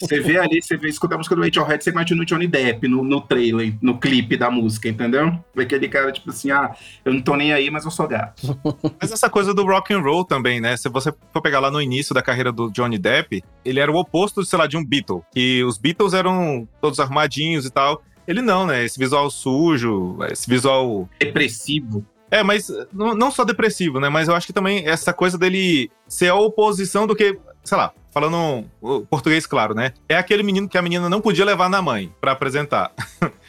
Você vê ali, você vê, escuta a música do Radiohead, você imagina o Johnny Depp no, no trailer, no clipe da música, entendeu? Vê aquele cara, tipo assim, ah, eu não tô nem aí, mas eu sou gato. Mas essa coisa do rock and roll também, né? Se você for pegar lá no início da carreira do Johnny Depp, ele era o oposto, sei lá, de um Beatle. Que os Beatles eram todos armadinhos e tal. Ele não, né? Esse visual sujo, esse visual. Depressivo. É, mas não só depressivo, né? Mas eu acho que também essa coisa dele ser a oposição do que, sei lá, falando português claro, né? É aquele menino que a menina não podia levar na mãe pra apresentar.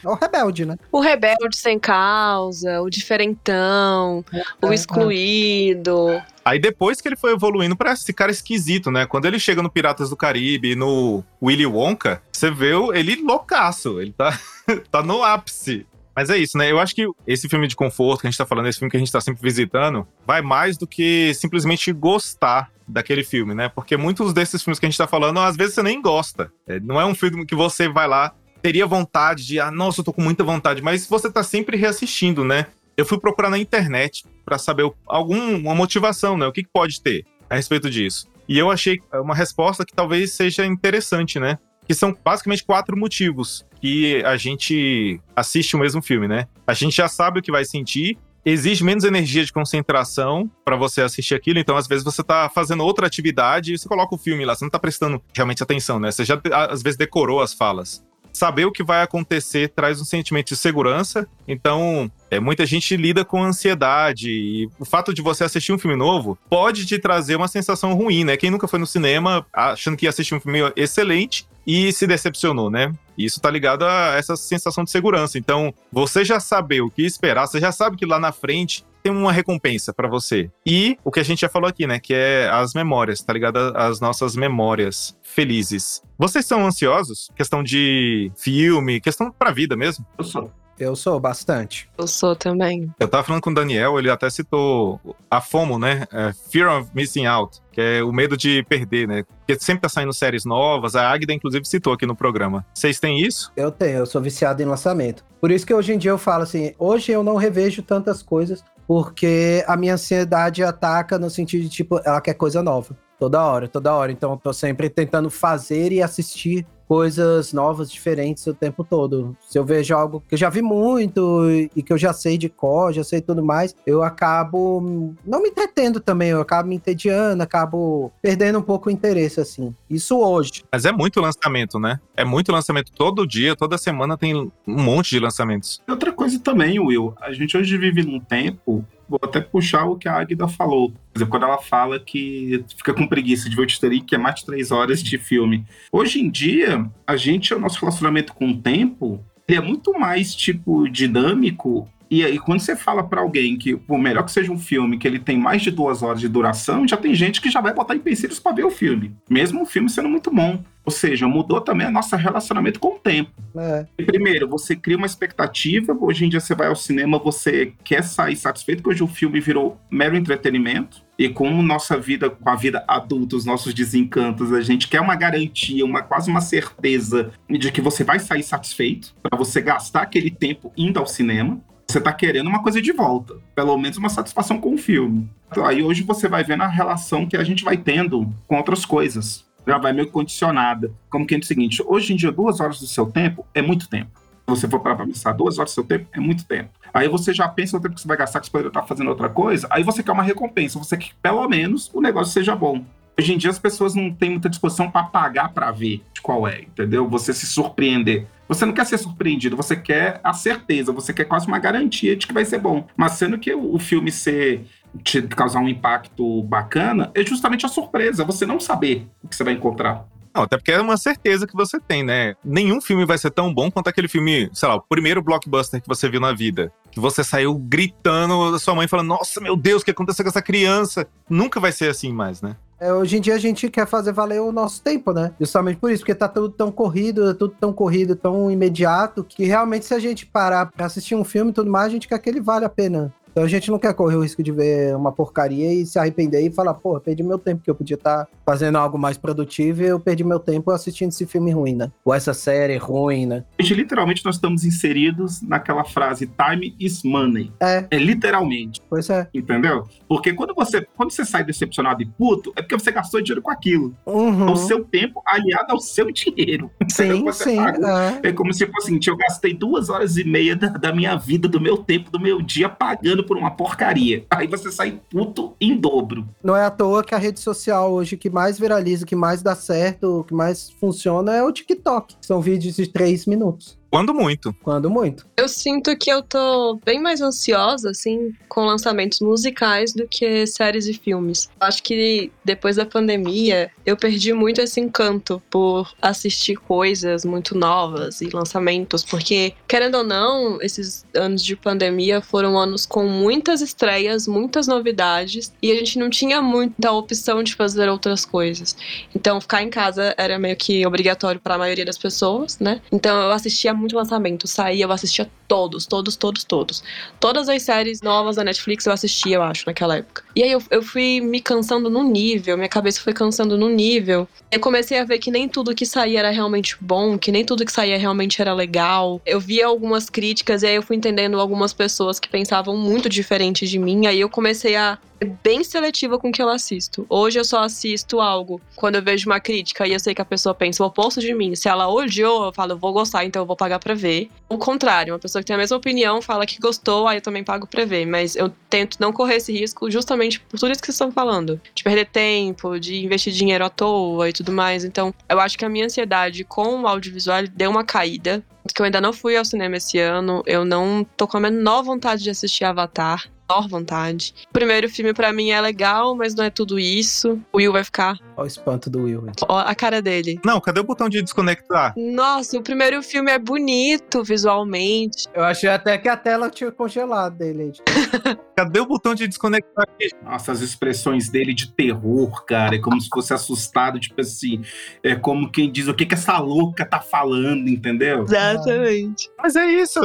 É o rebelde, né? O rebelde sem causa, o diferentão, o excluído. Aí depois que ele foi evoluindo pra esse cara esquisito, né? Quando ele chega no Piratas do Caribe, no Willy Wonka, você vê o- ele loucaço, ele tá, tá no ápice. Mas é isso, né? Eu acho que esse filme de conforto que a gente tá falando, esse filme que a gente tá sempre visitando, vai mais do que simplesmente gostar daquele filme, né? Porque muitos desses filmes que a gente tá falando, às vezes você nem gosta. É, não é um filme que você vai lá, teria vontade de, ah, nossa, eu tô com muita vontade, mas você tá sempre reassistindo, né? Eu fui procurar na internet pra saber alguma motivação, né? O que, que pode ter a respeito disso. E eu achei uma resposta que talvez seja interessante, né? Que são basicamente quatro motivos que a gente assiste o mesmo filme, né? A gente já sabe o que vai sentir, exige menos energia de concentração pra você assistir aquilo, então às vezes você tá fazendo outra atividade e você coloca o filme lá, você não tá prestando realmente atenção, né? Você já às vezes decorou as falas. Saber o que vai acontecer traz um sentimento de segurança, então é, muita gente lida com ansiedade e o fato de você assistir um filme novo pode te trazer uma sensação ruim, né? Quem nunca foi no cinema achando que ia assistir um filme excelente e se decepcionou, né? Isso tá ligado a essa sensação de segurança. Então, você já saber o que esperar, você já sabe que lá na frente tem uma recompensa pra você. E o que a gente já falou aqui, né? Que é as memórias, tá ligado? As nossas memórias felizes. Vocês são ansiosos? Questão de filme, questão pra vida mesmo? Eu sou. Eu sou bastante. Eu sou também. Eu tava falando com o Daniel, ele até citou a FOMO, né? É, Fear of Missing Out, que é o medo de perder, né? Porque sempre tá saindo séries novas, a Agda inclusive citou aqui no programa. Vocês têm isso? Eu tenho, eu sou viciado em lançamento. Por isso que hoje em dia eu falo assim, hoje eu não revejo tantas coisas, porque a minha ansiedade ataca no sentido de, tipo, ela quer coisa nova. Toda hora, toda hora. Então eu tô sempre tentando fazer e assistir coisas novas, diferentes o tempo todo. Se eu vejo algo que eu já vi muito e que eu já sei de cor, já sei tudo mais, eu acabo não me entretendo também, eu acabo me entediando, acabo perdendo um pouco o interesse, assim. Isso hoje. Mas é muito lançamento, né? É muito lançamento todo dia, toda semana tem um monte de lançamentos. E outra coisa também, Will, a gente hoje vive num tempo vou até puxar o que a Águida falou. Quando ela fala que fica com preguiça de ver o Titanic, que é mais de três horas de filme. Hoje em dia, a gente, o nosso relacionamento com o tempo, ele é muito mais, tipo, dinâmico. E aí, quando você fala para alguém que, por melhor que seja um filme, que ele tem mais de duas horas de duração, já tem gente que já vai botar empecilhos para ver o filme. Mesmo o filme sendo muito bom. Ou seja, mudou também o nosso relacionamento com o tempo. É. Primeiro, você cria uma expectativa. Hoje em dia você vai ao cinema, você quer sair satisfeito, porque hoje o filme virou mero entretenimento. E como nossa vida, com a vida adulta, os nossos desencantos, a gente quer uma garantia, uma quase uma certeza de que você vai sair satisfeito para você gastar aquele tempo indo ao cinema. Você tá querendo uma coisa de volta, pelo menos uma satisfação com o filme. Então, aí hoje você vai vendo a relação que a gente vai tendo com outras coisas já vai meio condicionada. Como que é o seguinte: hoje em dia, duas horas do seu tempo é muito tempo. Se você for parar pra pensar, duas horas do seu tempo é muito tempo. Aí você já pensa no tempo que você vai gastar, que você poderia estar fazendo outra coisa, aí você quer uma recompensa, você quer que pelo menos o negócio seja bom. Hoje em dia as pessoas não têm muita disposição para pagar para ver de qual é, entendeu? Você se surpreender. Você não quer ser surpreendido, você quer a certeza, você quer quase uma garantia de que vai ser bom. Mas sendo que o filme ser te causar um impacto bacana, é justamente a surpresa, você não saber o que você vai encontrar. Não, até porque é uma certeza que você tem, né? Nenhum filme vai ser tão bom quanto aquele filme, sei lá, o primeiro blockbuster que você viu na vida. Que você saiu gritando sua mãe falando: Nossa, meu Deus, o que aconteceu com essa criança? Nunca vai ser assim mais, né? É, hoje em dia a gente quer fazer valer o nosso tempo, né? Justamente por isso, porque tá tudo tão corrido, tudo tão corrido, tão imediato, que realmente se a gente parar pra assistir um filme e tudo mais, a gente quer que ele vale a pena. Então a gente não quer correr o risco de ver uma porcaria e se arrepender e falar, porra, perdi meu tempo, que eu podia estar fazendo algo mais produtivo e eu perdi meu tempo assistindo esse filme ruim, né? Ou essa série ruim, né? Gente, literalmente nós estamos inseridos naquela frase time is money. É, É literalmente, pois é. entendeu? Porque quando você, quando você sai decepcionado e puto, é porque você gastou dinheiro com aquilo. Uhum. O seu tempo aliado ao seu dinheiro. Sim, sim. é. É como se fosse o seguinte: eu gastei duas horas e meia da, da minha vida, do meu tempo, do meu dia, pagando por uma porcaria. Aí você sai puto em dobro. Não é à toa que a rede social hoje que mais viraliza, que mais dá certo, que mais funciona é o TikTok. São vídeos de três minutos. Quando muito. Quando muito. Eu sinto que eu tô bem mais ansiosa, assim, com lançamentos musicais do que séries e filmes. Acho que depois da pandemia, eu perdi muito esse encanto por assistir coisas muito novas e lançamentos, porque, querendo ou não, esses anos de pandemia foram anos com muitas estreias, muitas novidades, e a gente não tinha muita opção de fazer outras coisas. Então, ficar em casa era meio que obrigatório para a maioria das pessoas, né? Então, eu assistia muito lançamento, saía, eu assistia todos, todos, todos, todos. Todas as séries novas da Netflix eu assistia, eu acho, naquela época. E aí eu, eu fui me cansando num nível, minha cabeça foi cansando num nível. Eu comecei a ver que nem tudo que saía era realmente bom, que nem tudo que saía realmente era legal. Eu via algumas críticas e aí eu fui entendendo algumas pessoas que pensavam muito diferente de mim. Aí eu comecei a ser bem seletiva com o que eu assisto. Hoje eu só assisto algo quando eu vejo uma crítica e eu sei que a pessoa pensa o oposto de mim. Se ela odiou, eu falo, eu vou gostar, então eu vou pagar pra ver. O contrário, uma pessoa que tem a mesma opinião fala que gostou, aí eu também pago pra ver. Mas eu tento não correr esse risco justamente por tudo isso que vocês estão falando. De perder tempo, de investir dinheiro à toa e tudo mais. Então, eu acho que a minha ansiedade com o audiovisual deu uma caída. Que eu ainda não fui ao cinema esse ano. Eu não tô com a menor vontade de assistir Avatar. Menor vontade. O primeiro filme pra mim é legal, mas não é tudo isso. O Will vai ficar. Olha o espanto do Will. Ó, a cara dele. Não, cadê o botão de desconectar? Nossa, o primeiro filme é bonito visualmente. Eu achei até que a tela tinha congelado dele. Cadê o botão de desconectar aqui? Nossa, as expressões dele de terror, cara, é como se fosse assustado, tipo assim, é como quem diz o que que essa louca tá falando, entendeu? Exatamente. Mas é isso.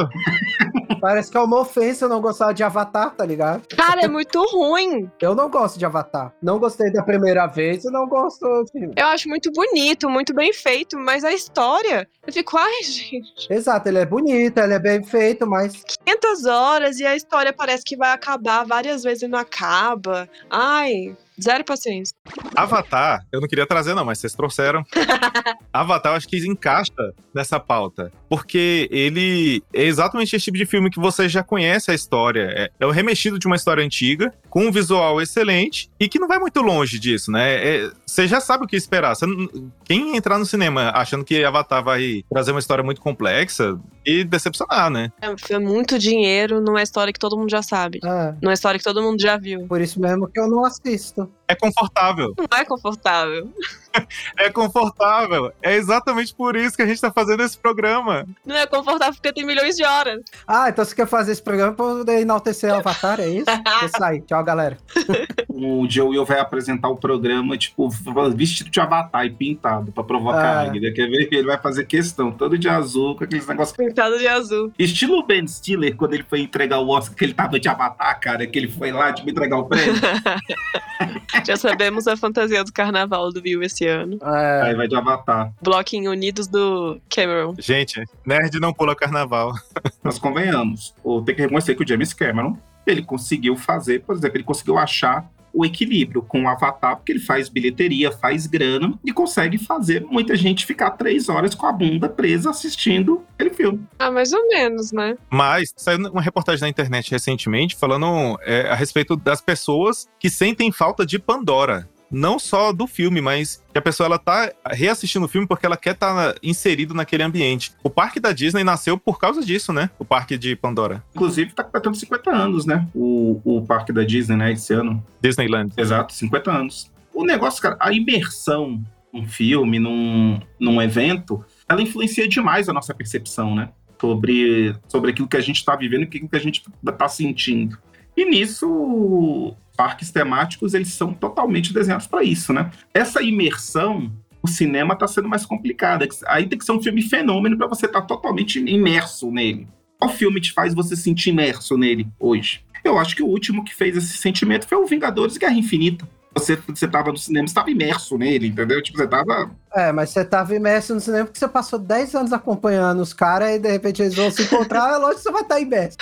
Parece que é uma ofensa eu não gostar de Avatar, tá ligado? Cara, é muito ruim. Eu não gosto de Avatar. Não gostei da primeira vez e não gosto do filme. Eu acho muito bonito, muito bem feito, mas a história, eu fico, ai, gente, Exato, ele é bonito, ele é bem feito, mas 500 horas e a história parece que vai acabar várias vezes e não acaba. Ai, zero paciência. Avatar, eu não queria trazer, não, mas vocês trouxeram. Avatar, eu acho que encaixa nessa pauta. Porque ele é exatamente esse tipo de filme que você já conhece a história. É, é o remexido de uma história antiga, com um visual excelente e que não vai muito longe disso, né? É- você já sabe o que esperar. Não- quem entrar no cinema achando que Avatar vai trazer uma história muito complexa e decepcionar, né? É filme muito dinheiro numa história que todo mundo já sabe. é, Numa história que todo mundo já viu. por isso mesmo que eu não assisto. É confortável. Não é confortável. É confortável. É exatamente por isso que a gente tá fazendo esse programa. Não é confortável porque tem milhões de horas. Ah, então você quer fazer esse programa pra poder enaltecer o Avatar, é isso? Vou sair. Tchau, galera. O Joe Will vai apresentar o programa, tipo, vestido de avatar e pintado pra provocar Ah. a Águida. Quer ver que ele vai fazer questão, todo de azul, com aqueles negócios. Pintado de azul. Estilo Ben Stiller, quando ele foi entregar o Oscar, que ele tava de avatar, cara, que ele foi lá, tipo, entregar o prêmio. Já sabemos a fantasia do carnaval do Will esse ano. É, Aí vai de avatar. Bloquinho Unidos do Cameron. Gente, nerd não pula carnaval. Mas convenhamos, o- tem que reconhecer que o James Cameron, ele conseguiu fazer, por exemplo, ele conseguiu achar o equilíbrio com o Avatar, porque ele faz bilheteria, faz grana e consegue fazer muita gente ficar três horas com a bunda presa assistindo aquele filme. Ah, mais ou menos, né? Mas saiu uma reportagem na internet recentemente falando é, a respeito das pessoas que sentem falta de Pandora. Não só do filme, mas que a pessoa ela tá reassistindo o filme porque ela quer estar inserido naquele ambiente. O parque da Disney nasceu por causa disso, né? O parque de Pandora. Inclusive, tá completando 50 anos, né? O, o parque da Disney, né? Esse ano. Disneyland. Exato, 50 anos. O negócio, cara, a imersão num filme, num, num evento, ela influencia demais a nossa percepção, né? Sobre, sobre aquilo que a gente tá vivendo e aquilo que a gente tá sentindo. E nisso, parques temáticos, eles são totalmente desenhados para isso, né? Essa imersão, o cinema tá sendo mais complicada. Aí tem que ser um filme fenômeno para você estar totalmente imerso nele. Qual filme te faz você se sentir imerso nele hoje? Eu acho que o último que fez esse sentimento foi o Vingadores Guerra Infinita. Você, você tava no cinema, você tava imerso nele, entendeu? Tipo, você tava. É, mas você tava imerso no cinema porque você passou 10 anos acompanhando os caras e de repente eles vão se encontrar, é lógico que você vai estar imerso.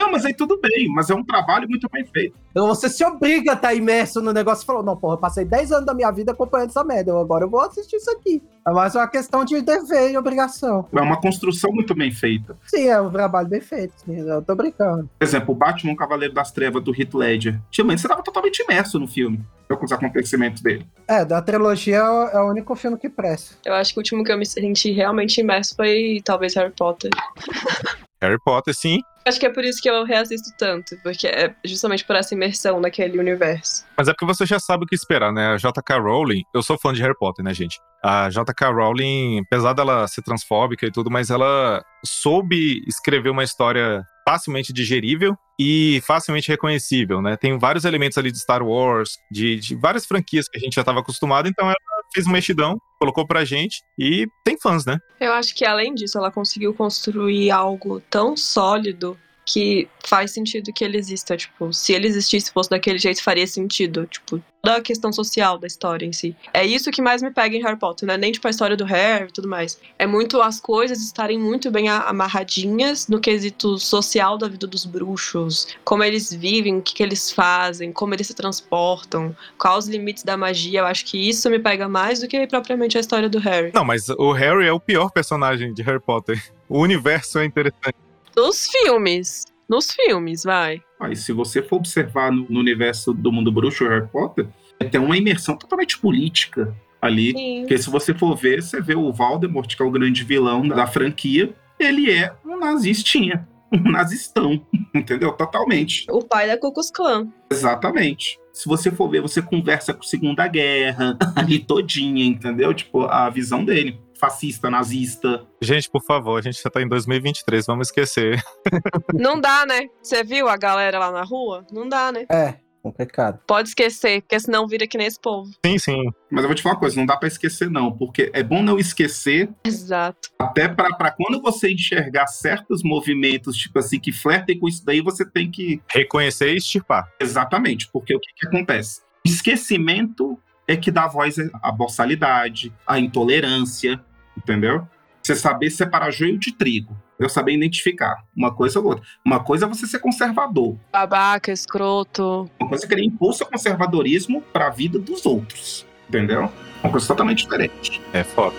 Não, mas aí tudo bem, mas é um trabalho muito bem feito. Então você se obriga a estar imerso no negócio e falou: não, porra, eu passei 10 anos da minha vida acompanhando essa merda, eu- agora eu vou assistir isso aqui. É mais uma questão de dever e obrigação. É uma construção muito bem feita. Sim, é um trabalho bem feito, sim, eu tô brincando. Por exemplo, o Batman Cavaleiro das Trevas do Heath Ledger. Antigamente você tava totalmente imerso no filme, com os acontecimentos dele. É, da trilogia é o- é o único filme que presta. Eu acho que o último que eu me senti realmente imerso foi talvez Harry Potter. Harry Potter, sim. Acho que é por isso que eu reassisto tanto, porque é justamente por essa imersão naquele universo. Mas é porque você já sabe o que esperar, né? A J.K. Rowling, eu sou fã de Harry Potter, né, gente? A J.K. Rowling, apesar dela ser transfóbica e tudo, mas ela soube escrever uma história facilmente digerível e facilmente reconhecível, né? Tem vários elementos ali de Star Wars, de, de várias franquias que a gente já estava acostumado, então ela fez um mexidão, colocou pra gente e tem fãs, né? Eu acho que além disso, ela conseguiu construir algo tão sólido que faz sentido que ele exista. Tipo, se ele existisse, fosse daquele jeito, faria sentido. Tipo, toda a questão social da história em si. É isso que mais me pega em Harry Potter, não é nem tipo a história do Harry e tudo mais. É muito as coisas estarem muito bem amarradinhas no quesito social da vida dos bruxos, como eles vivem, o que, que eles fazem, como eles se transportam, quais os limites da magia. Eu acho que isso me pega mais do que propriamente a história do Harry. Não, mas o Harry é o pior personagem de Harry Potter. O universo é interessante. Nos filmes. Nos filmes, vai. Aí, se você for observar no, no universo do mundo bruxo, Harry Potter, tem uma imersão totalmente política ali. Sim. Porque se você for ver, você vê o Voldemort, que é o grande vilão da franquia, ele é um nazistinha. um nazistão, entendeu? Totalmente. O pai da Ku Klux Klan. Exatamente. Se você for ver, você conversa com a Segunda Guerra, ali todinha, entendeu? Tipo, a visão dele. Fascista, nazista. Gente, por favor, a gente já tá em 2023, vamos esquecer. Não dá, né? Você viu a galera lá na rua? Não dá, né? É, complicado. Pode esquecer, porque senão vira que nem esse povo. Sim, sim. Mas eu vou te falar uma coisa, não dá pra esquecer não, porque é bom não esquecer Exato. até pra pra quando você enxergar certos movimentos, tipo assim, que flertem com isso daí, você tem que Reconhecer e extirpar. Exatamente, porque o que, que acontece? Esquecimento é que dá voz à borsalidade, à intolerância, entendeu? Você saber separar joio de trigo, eu saber identificar uma coisa ou outra. Uma coisa é você ser conservador, Babaca, escroto. uma coisa é querer impor seu conservadorismo para a vida dos outros, entendeu? Uma coisa totalmente diferente. É foda.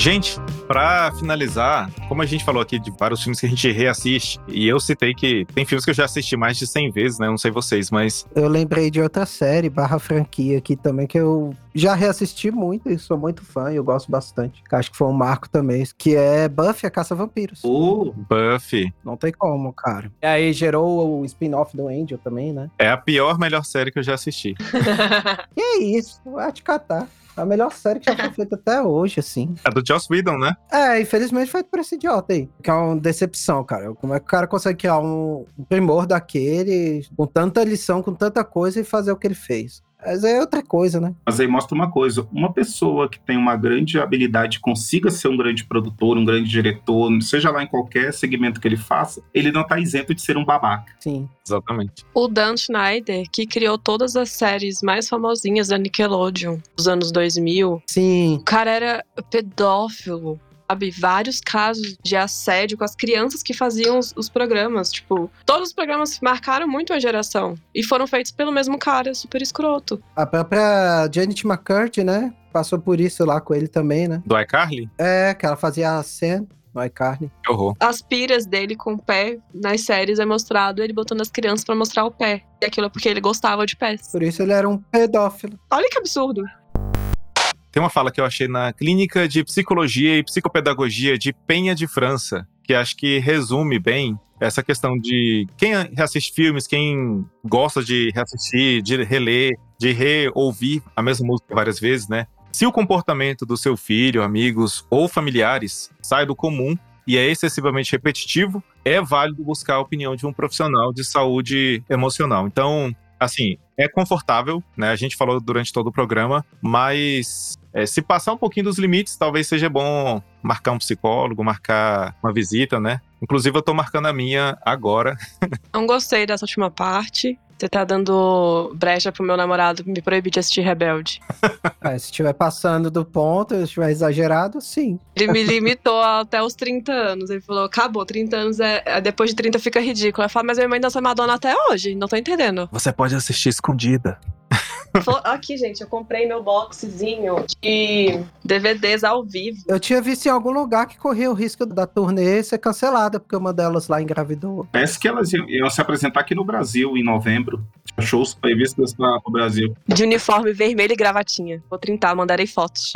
Gente, pra finalizar, como a gente falou aqui de vários filmes que a gente reassiste, e eu citei que tem filmes que eu já assisti mais de 100 vezes, né? Não sei vocês, mas Eu lembrei de outra série, barra franquia aqui também, que eu já reassisti muito e sou muito fã e eu gosto bastante. Acho que foi um marco também, que é Buffy, a Caça-Vampiros. Ou Buffy Não tem como, cara. E aí gerou o spin-off do Angel também, né? é a pior, melhor série que eu já assisti. Que é isso, vai te catar. A melhor série que já foi feita até hoje, assim. É do Joss Whedon, né? É, infelizmente foi por esse idiota aí. Que é uma decepção, cara. Como é que o cara consegue criar um, um primor daquele, com tanta lição, com tanta coisa e fazer o que ele fez? Mas é outra coisa, né? Mas aí mostra uma coisa: uma pessoa que tem uma grande habilidade, consiga ser um grande produtor, um grande diretor, seja lá em qualquer segmento que ele faça, ele não tá isento de ser um babaca. Sim. Exatamente. O Dan Schneider, que criou todas as séries mais famosinhas da Nickelodeon dos anos 2000, Sim. o cara era pedófilo. Sabe, vários casos de assédio com as crianças que faziam os, os programas. Tipo, todos os programas marcaram muito a geração. E foram feitos pelo mesmo cara, super escroto. A própria Janet McCurdy, né? Passou por isso lá com ele também, né? Do iCarly? É, que ela fazia a cena no iCarly. Que horror. As piras dele com o pé nas séries é mostrado ele botando as crianças pra mostrar o pé. E aquilo é porque ele gostava de pés. Por isso ele era um pedófilo. Olha que absurdo. Tem uma fala que eu achei na Clínica de Psicologia e Psicopedagogia de Penha de França, que acho que resume bem essa questão de quem reassiste filmes, quem gosta de reassistir, de reler, de reouvir a mesma música várias vezes, né? Se o comportamento do seu filho, amigos ou familiares sai do comum e é excessivamente repetitivo, é válido buscar a opinião de um profissional de saúde emocional. Então, assim, é confortável, né? A gente falou durante todo o programa, mas é, se passar um pouquinho dos limites, talvez seja bom marcar um psicólogo, marcar uma visita, né? Inclusive, eu tô marcando a minha agora. Não gostei dessa última parte. Você tá dando brecha pro meu namorado me proibir de assistir Rebelde. É, se estiver passando do ponto, se estiver exagerado, sim. Ele me limitou até os 30 anos. Ele falou: acabou, 30 anos é. é- Depois de 30 fica ridículo. Eu falo, mas minha mãe dança Madonna até hoje. Não tô entendendo. Você pode assistir escondida. Aqui, gente, eu comprei meu boxzinho de DVDs ao vivo. Eu tinha visto em algum lugar que corria o risco da turnê ser cancelada, porque uma delas lá engravidou. Parece que elas iam, iam se apresentar aqui no Brasil em novembro. Shows previstos para o Brasil. De uniforme vermelho e gravatinha. Vou trintar, mandarei fotos.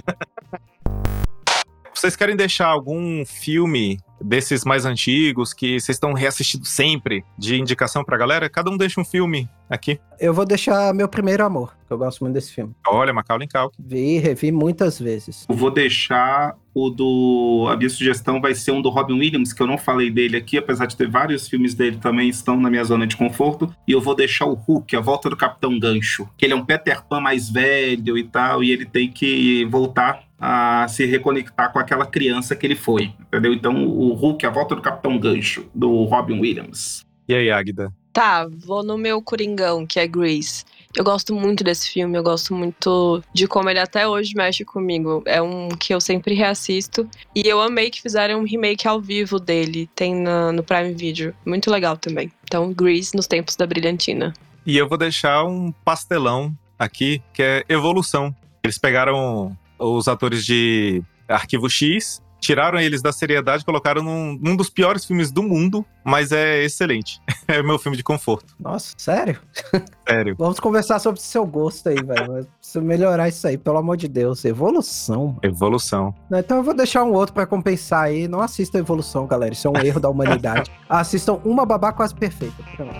Vocês querem deixar algum filme desses mais antigos que vocês estão reassistindo sempre de indicação pra galera? Cada um deixa um filme aqui. Eu vou deixar Meu Primeiro Amor, que eu gosto muito desse filme. Olha, Macaulay Culkin. Vi, revi muitas vezes. Eu vou deixar o do. A minha sugestão vai ser um do Robin Williams, que eu não falei dele aqui, apesar de ter vários filmes dele também estão na minha zona de conforto. E eu vou deixar o Hulk, A Volta do Capitão Gancho. Que ele é um Peter Pan mais velho e tal, e ele tem que voltar a se reconectar com aquela criança que ele foi. Entendeu? Então, o Hulk, A Volta do Capitão Gancho, do Robin Williams. E aí, Águida? Tá, vou no meu Coringão, que é Grease. Eu gosto muito desse filme, eu gosto muito de como ele até hoje mexe comigo. É um que eu sempre reassisto. E eu amei que fizeram um remake ao vivo dele. Tem na- no Prime Video. Muito legal também. Então, Grease nos tempos da brilhantina. E eu vou deixar um pastelão aqui, que é Evolução. Eles pegaram os atores de Arquivo X, Tiraram eles da seriedade e colocaram num, num dos piores filmes do mundo, mas é excelente. É o meu filme de conforto. Nossa, sério? Sério. Vamos conversar sobre seu gosto aí, velho. Preciso melhorar isso aí, pelo amor de Deus. Evolução. mano. Evolução. Então eu vou deixar um outro pra compensar aí. Não assistam Evolução, galera. Isso é um erro da humanidade. Assistam Uma Babá Quase Perfeita.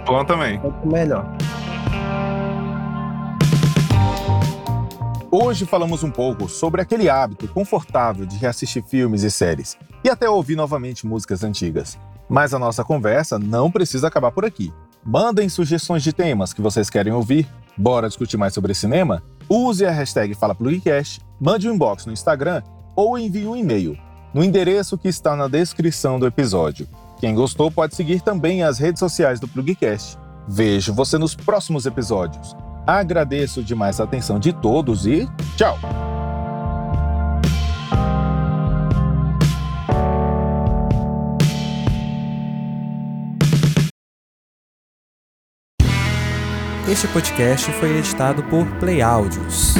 Bom também. muito melhor. Hoje falamos um pouco sobre aquele hábito confortável de reassistir filmes e séries e até ouvir novamente músicas antigas. Mas a nossa conversa não precisa acabar por aqui. Mandem sugestões de temas que vocês querem ouvir. Bora discutir mais sobre cinema? Use a hashtag FalaPlugcast, mande um inbox no Instagram ou envie um e-mail no endereço que está na descrição do episódio. Quem gostou pode seguir também as redes sociais do Plugcast. Vejo você nos próximos episódios. Agradeço demais a atenção de todos e tchau! Este podcast foi editado por Play Áudios.